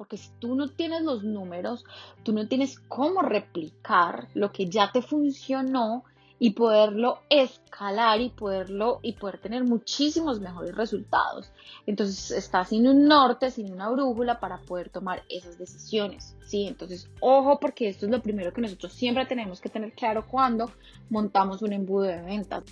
porque si tú no tienes los números, tú no tienes cómo replicar lo que ya te funcionó y poderlo escalar y poderlo y poder tener muchísimos mejores resultados. Entonces estás sin un norte, sin una brújula para poder tomar esas decisiones, ¿sí? Entonces, ojo porque esto es lo primero que nosotros siempre tenemos que tener claro cuando montamos un embudo de ventas.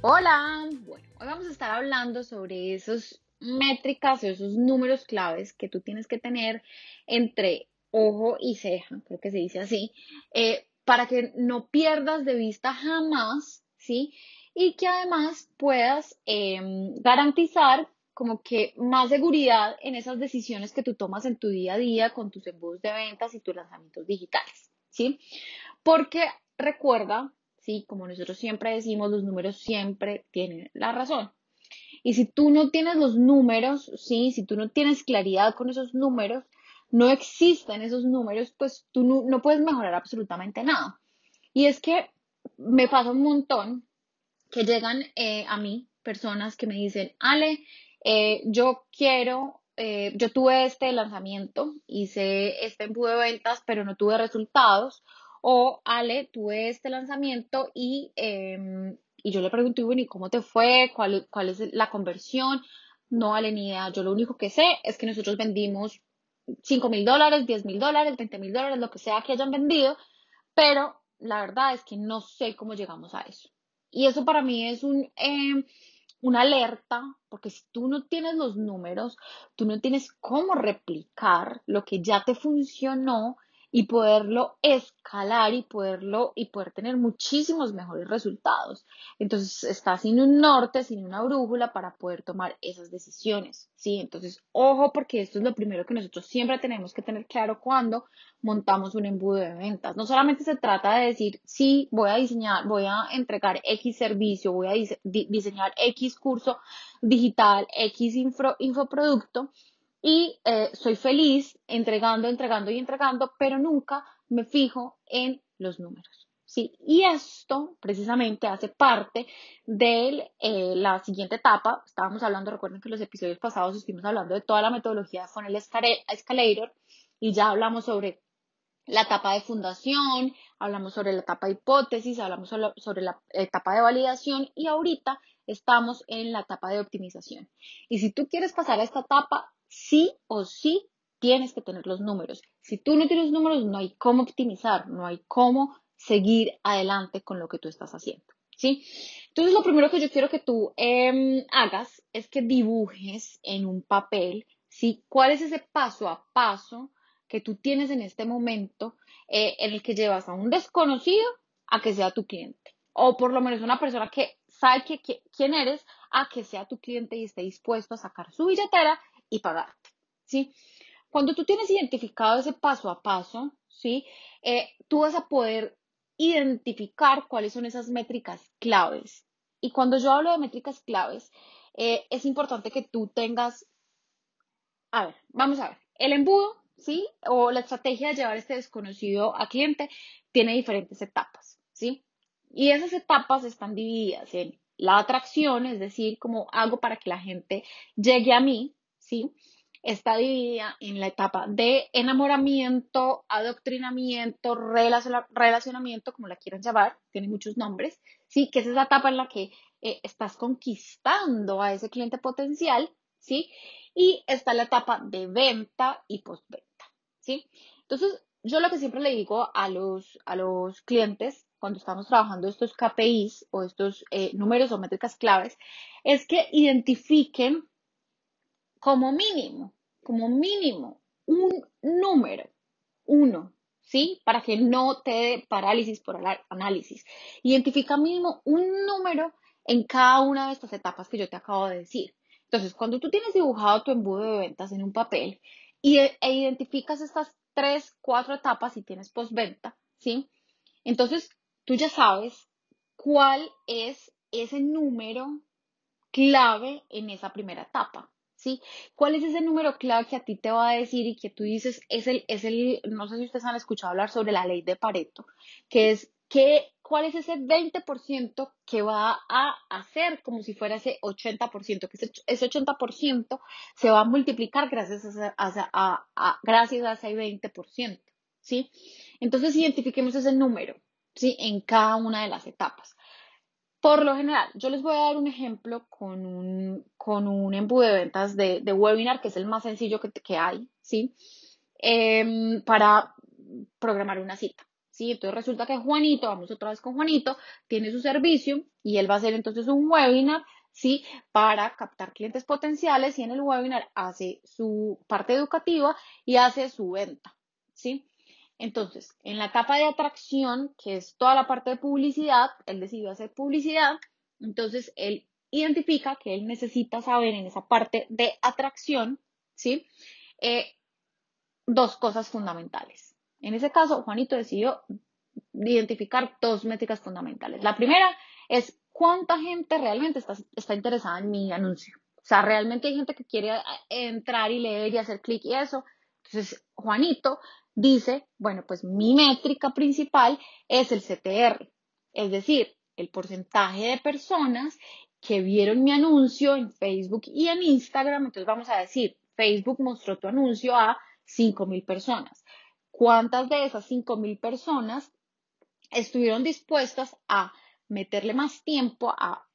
Hola, bueno, hoy vamos a estar hablando sobre esas métricas o esos números claves que tú tienes que tener entre ojo y ceja, creo que se dice así, eh, para que no pierdas de vista jamás, ¿sí? Y que además puedas em, garantizar como que más seguridad en esas decisiones que tú tomas en tu día a día con tus embudos de ventas y tus lanzamientos digitales, ¿sí? Porque recuerda, ¿sí? Como nosotros siempre decimos, los números siempre tienen la razón. Y si tú no tienes los números, ¿sí? Si tú no tienes claridad con esos números, no existen esos números, pues tú no, puedes mejorar absolutamente nada. Y es que me pasa un montón que llegan eh, a mí personas que me dicen, Ale, eh, yo quiero, eh, yo tuve este lanzamiento, hice este embudo de ventas, pero no tuve resultados. O, Ale, tuve este lanzamiento y, em, y yo le pregunto, bueno, ¿y cómo te fue? ¿Cuál, ¿Cuál es la conversión? No, Ale, ni idea. Yo lo único que sé es que nosotros vendimos 5 mil dólares, 10 mil dólares, 20 mil dólares, lo que sea que hayan vendido, pero la verdad es que no sé cómo llegamos a eso. Y eso para mí es un, eh, una alerta, porque si tú no tienes los números, tú no tienes cómo replicar lo que ya te funcionó y poderlo escalar y poderlo y poder tener muchísimos mejores resultados. Entonces estás sin un norte, sin una brújula para poder tomar esas decisiones, ¿sí? Entonces, ojo porque esto es lo primero que nosotros siempre tenemos que tener claro cuando montamos un embudo de ventas. No solamente se trata de decir, sí, voy a diseñar, voy a entregar X servicio, voy a diseñar X curso digital, X infoproducto, y eh, soy feliz entregando, entregando y entregando, pero nunca me fijo en los números. ¿sí? Y esto precisamente hace parte de eh, la siguiente etapa. Estábamos hablando, recuerden que en los episodios pasados estuvimos hablando de toda la metodología de Funnel Escalator y ya hablamos sobre la etapa de fundación, hablamos sobre la etapa de hipótesis, hablamos sobre la etapa de validación y ahorita estamos en la etapa de optimización. Y si tú quieres pasar a esta etapa, sí o sí tienes que tener los números. Si tú no tienes números, no hay cómo optimizar, no hay cómo seguir adelante con lo que tú estás haciendo. ¿Sí? Entonces, lo primero que yo quiero que tú em, hagas es que dibujes en un papel, ¿sí? ¿Cuál es ese paso a paso que tú tienes en este momento eh, en el que llevas a un desconocido a que sea tu cliente? O por lo menos una persona que sabe quién eres a que sea tu cliente y esté dispuesto a sacar su billetera y pagarte, ¿sí? Cuando tú tienes identificado ese paso a paso, ¿sí? Eh, tú vas a poder identificar cuáles son esas métricas claves. Y cuando yo hablo de métricas claves, eh, es importante que tú tengas, a ver, vamos a ver, el embudo, ¿sí? O la estrategia de llevar este desconocido a cliente tiene diferentes etapas, ¿sí? Y esas etapas están divididas en la atracción, es decir, cómo hago para que la gente llegue a mí, ¿sí? Está dividida en la etapa de enamoramiento, adoctrinamiento, relacionamiento, como la quieran llamar, tiene muchos nombres, ¿sí? Que es esa etapa en la que eh, estás conquistando a ese cliente potencial, ¿sí? Y está la etapa de venta y postventa, ¿sí? Entonces, yo lo que siempre le digo a los, a los clientes cuando estamos trabajando estos KPIs o estos eh, números o métricas claves es que identifiquen como mínimo, como mínimo, un número, uno, ¿sí? Para que no te dé parálisis por análisis. Identifica mínimo un número en cada una de estas etapas que yo te acabo de decir. Entonces, cuando tú tienes dibujado tu embudo de ventas en un papel y, e, e identificas estas tres, cuatro etapas y tienes postventa, ¿sí? Entonces, tú ya sabes cuál es ese número clave en esa primera etapa. ¿Sí? ¿Cuál es ese número clave que a ti te va a decir y que tú dices es el, es el, no sé si ustedes han escuchado hablar sobre la ley de Pareto, que es ¿qué, ¿cuál es ese 20% que va a hacer como si fuera ese 80%? Que ese, ese 80% se va a multiplicar gracias a, gracias a ese 20%, ¿sí? Entonces identifiquemos ese número, ¿sí? En cada una de las etapas. Por lo general, yo les voy a dar un ejemplo con un, con un embudo de ventas de, webinar, que es el más sencillo que, que hay, ¿sí? Em, para programar una cita. ¿sí? Entonces resulta que Juanito, vamos otra vez con Juanito, tiene su servicio y él va a hacer entonces un webinar, ¿sí? Para captar clientes potenciales y en el webinar hace su parte educativa y hace su venta, ¿sí? Entonces, en la etapa de atracción, que es toda la parte de publicidad, él decidió hacer publicidad, entonces él identifica que él necesita saber en esa parte de atracción, ¿sí? Eh, dos cosas fundamentales. En ese caso, Juanito decidió identificar dos métricas fundamentales. La primera es cuánta gente realmente está, está interesada en mi anuncio. O sea, realmente hay gente que quiere entrar y leer y hacer clic y eso. Entonces, Juanito dice, bueno, pues mi métrica principal es el CTR, es decir, el porcentaje de personas que vieron mi anuncio en Facebook y en Instagram. Entonces vamos a decir, Facebook mostró tu anuncio a 5.000 personas. ¿Cuántas de esas 5.000 personas estuvieron dispuestas a meterle más tiempo a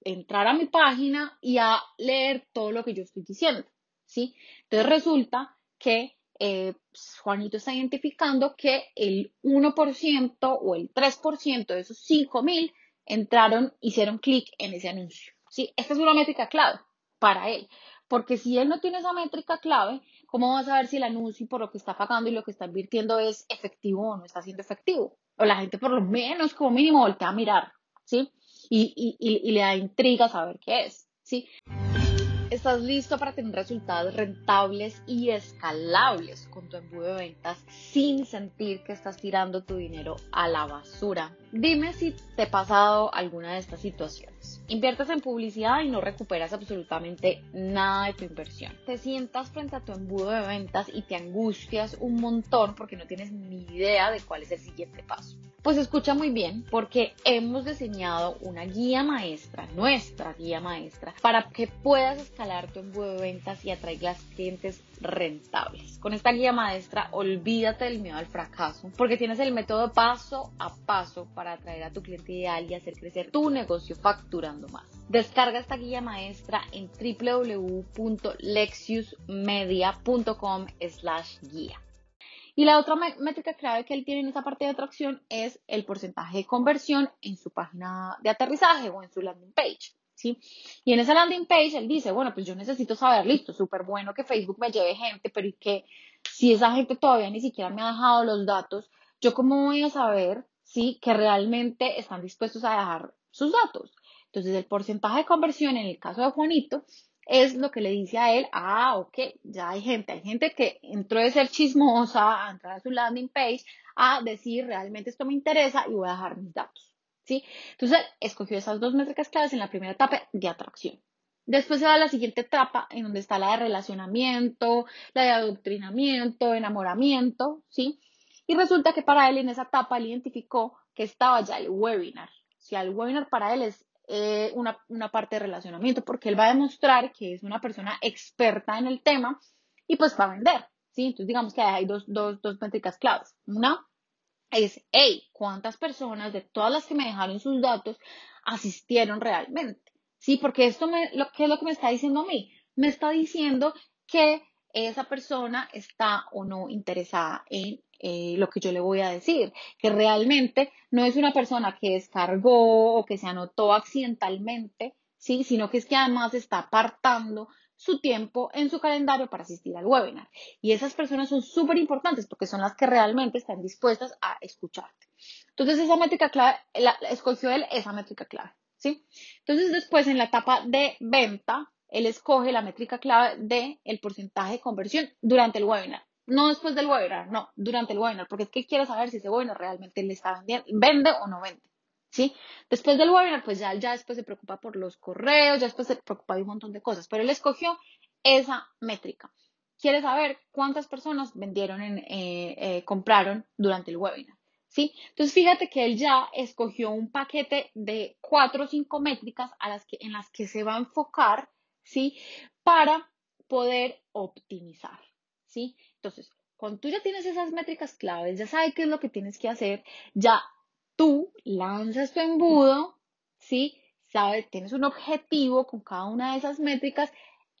entrar a mi página y a leer todo lo que yo estoy diciendo? ¿sí? Entonces resulta que eh, pues, Juanito está identificando que el 1% o el 3% de esos 5.000 entraron, hicieron clic en ese anuncio. ¿sí? Esta es una métrica clave para él, porque si él no tiene esa métrica clave, ¿cómo va a saber si el anuncio por lo que está pagando y lo que está invirtiendo es efectivo o no está siendo efectivo? O la gente por lo menos como mínimo voltea a mirar, ¿sí? Y, y le da intriga saber qué es, ¿sí? ¿Estás listo para tener resultados rentables y escalables con tu embudo de ventas sin sentir que estás tirando tu dinero a la basura? Dime si te ha pasado alguna de estas situaciones. Inviertes en publicidad y no recuperas absolutamente nada de tu inversión. Te sientas frente a tu embudo de ventas y te angustias un montón porque no tienes ni idea de cuál es el siguiente paso. Pues escucha muy bien porque hemos diseñado una guía maestra, nuestra guía maestra, para que puedas escalar tu embudo de ventas y atraigas clientes rentables. Con esta guía maestra, olvídate del miedo al fracaso, porque tienes el método paso a paso para atraer a tu cliente ideal y hacer crecer tu negocio facturando más. Descarga esta guía maestra en www.lexiusmedia.com slash guía. Y la otra métrica clave que él tiene en esa parte de atracción es el porcentaje de conversión en su página de aterrizaje o en su landing page. ¿Sí? Y en esa landing page él dice, bueno, pues yo necesito saber, listo, súper bueno que Facebook me lleve gente, pero ¿y que si esa gente todavía ni siquiera me ha dejado los datos, yo cómo voy a saber, sí, que realmente están dispuestos a dejar sus datos? Entonces el porcentaje de conversión en el caso de Juanito es lo que le dice a él, ah, ok, ya hay gente, hay gente que entró de ser chismosa a entrar a su landing page a decir realmente esto me interesa y voy a dejar mis datos, ¿sí? Entonces, escogió esas dos métricas claves en la primera etapa de atracción. Después se va a la siguiente etapa en donde está la de relacionamiento, la de adoctrinamiento, enamoramiento, ¿sí? Y resulta que para él en esa etapa él identificó que estaba ya el webinar. O sea, el webinar para él es eh, una, una, parte de relacionamiento, porque él va a demostrar que es una persona experta en el tema y pues va a vender, ¿sí? Entonces digamos que hay dos, dos, dos métricas claves. Una es, hey, ¿cuántas personas de todas las que me dejaron sus datos asistieron realmente? Sí, porque esto me, lo, ¿qué es lo que me está diciendo a mí? Me está diciendo que esa persona está o no interesada en eh, lo que yo le voy a decir, que realmente no es una persona que descargó o que se anotó accidentalmente, ¿sí? sino que es que además está apartando su tiempo en su calendario para asistir al webinar. Y esas personas son súper importantes porque son las que realmente están dispuestas a escucharte. Entonces, esa métrica clave, la, escogió él esa métrica clave, ¿sí? Entonces, después en la etapa de venta, él escoge la métrica clave de el porcentaje de conversión durante el webinar. No después del webinar, no, durante el webinar, porque es que quiere saber si ese webinar realmente le está vendiendo, vende o no vende. ¿Sí? Después del webinar, pues ya, ya después se preocupa por los correos, ya después se preocupa de un montón de cosas, pero él escogió esa métrica. Quiere saber cuántas personas vendieron, en, eh, eh, compraron durante el webinar. ¿sí? Entonces fíjate que él ya escogió un paquete de cuatro o cinco métricas a las que, en las que se va a enfocar, ¿sí? Para poder optimizar, ¿sí? Entonces, cuando tú ya tienes esas métricas claves, ya sabes qué es lo que tienes que hacer, ya tú lanzas tu embudo, ¿sí? Sabes, tienes un objetivo con cada una de esas métricas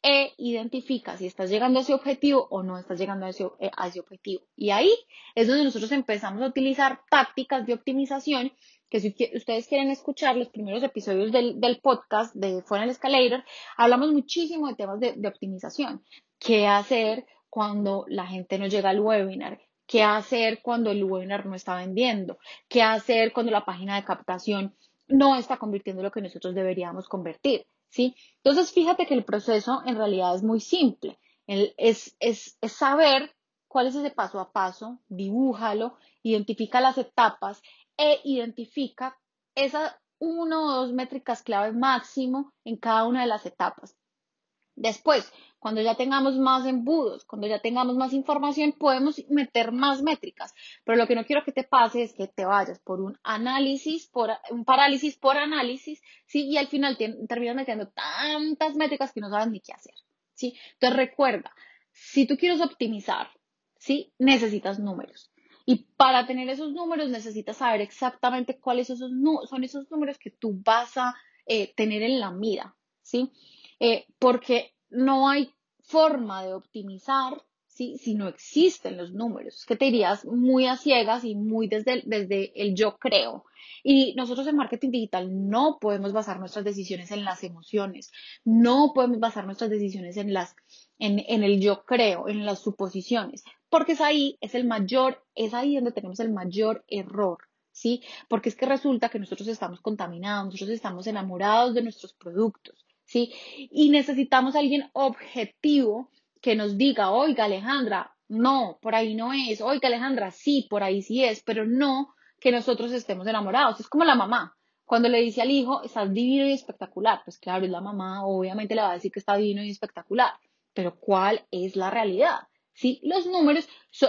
e identifica si estás llegando a ese objetivo o no estás llegando a ese, eh, a ese objetivo. Y ahí es donde nosotros empezamos a utilizar tácticas de optimización que si ustedes quieren escuchar los primeros episodios del, podcast de Funnel Escalator, hablamos muchísimo de temas de, de optimización. ¿Qué hacer cuando la gente no llega al webinar? ¿Qué hacer cuando el webinar no está vendiendo? ¿Qué hacer cuando la página de captación no está convirtiendo lo que nosotros deberíamos convertir? ¿sí? Entonces, fíjate que el proceso en realidad es muy simple. es, es, es saber cuál es ese paso a paso, dibújalo, identifica las etapas e identifica esas uno o dos métricas clave máximo en cada una de las etapas. Después, cuando ya tengamos más embudos, cuando ya tengamos más información, podemos meter más métricas. Pero lo que no quiero que te pase es que te vayas por un análisis, por un parálisis por análisis, ¿sí? Y al final terminas metiendo tantas métricas que no sabes ni qué hacer, ¿sí? Entonces recuerda, si tú quieres optimizar, ¿sí? Necesitas números. Y para tener esos números necesitas saber exactamente cuáles son esos números que tú vas a eh, tener en la mira, ¿sí? Eh, porque no hay forma de optimizar ¿sí? si no existen los números. Es que te irías muy a ciegas y muy desde desde el yo creo. Y nosotros en marketing digital no podemos basar nuestras decisiones en las emociones, no podemos basar nuestras decisiones en, las, en, en el yo creo, en las suposiciones, porque es ahí, es el mayor, es ahí donde tenemos el mayor error. ¿Sí? Porque es que resulta que nosotros estamos contaminados, nosotros estamos enamorados de nuestros productos, ¿sí? Y necesitamos a alguien objetivo que nos diga, oiga Alejandra, no, por ahí no es, oiga Alejandra, sí, por ahí sí es, pero no que nosotros estemos enamorados. Es como la mamá, cuando le dice al hijo, estás divino y espectacular, pues claro, es la mamá, obviamente le va a decir que está divino y espectacular, pero ¿cuál es la realidad? ¿Sí? Los números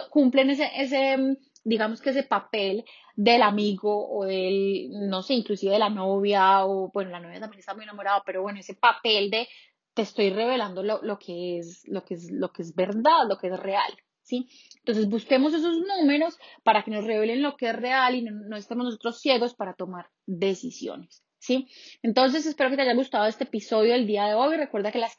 cumplen ese, ese, digamos que ese papel del amigo o del, no sé, inclusive de la novia o, bueno, la novia también está muy enamorada, pero bueno, ese papel de te estoy revelando lo, lo, que es, lo, que es, lo que es verdad, lo que es real, ¿sí? Entonces busquemos esos números para que nos revelen lo que es real y no, estemos nosotros ciegos para tomar decisiones. ¿Sí? Entonces, espero que te haya gustado este episodio del día de hoy. Recuerda que la,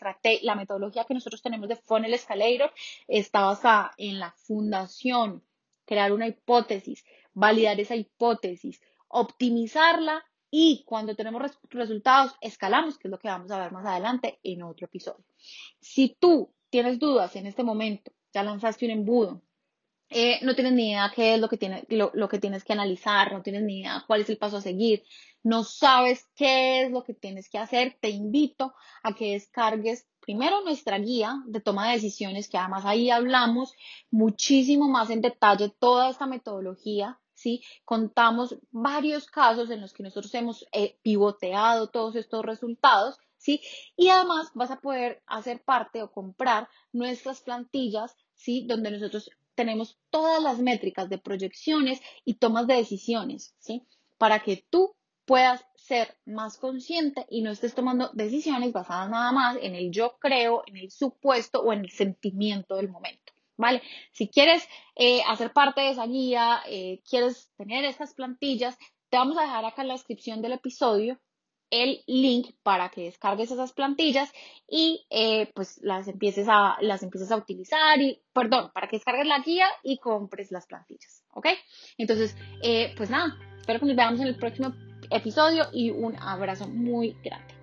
la metodología que nosotros tenemos de Funnel Escalator está basada en la fundación crear una hipótesis, validar esa hipótesis, optimizarla y cuando tenemos resultados, escalamos, que es lo que vamos a ver más adelante en otro episodio. Si tú tienes dudas en este momento, ya lanzaste un embudo, eh, no tienes ni idea qué es lo que, tiene, lo, que tienes que analizar, no tienes ni idea cuál es el paso a seguir, no sabes qué es lo que tienes que hacer, te invito a que descargues primero nuestra guía de toma de decisiones, que además ahí hablamos muchísimo más en detalle toda esta metodología. ¿Sí? Contamos varios casos en los que nosotros hemos eh, pivoteado todos estos resultados, ¿sí? Y además vas a poder hacer parte o comprar nuestras plantillas, ¿sí? Donde nosotros tenemos todas las métricas de proyecciones y tomas de decisiones, ¿sí? Para que tú puedas ser más consciente y no estés tomando decisiones basadas nada más en el yo creo, en el supuesto o en el sentimiento del momento. ¿Vale? Si quieres eh, hacer parte de esa guía, eh, quieres tener estas plantillas, te vamos a dejar acá en la descripción del episodio el link para que descargues esas plantillas y eh, pues las empieces a las empieces a utilizar y perdón para que descargues la guía y compres las plantillas ok entonces pues nada espero que nos veamos en el próximo episodio y un abrazo muy grande.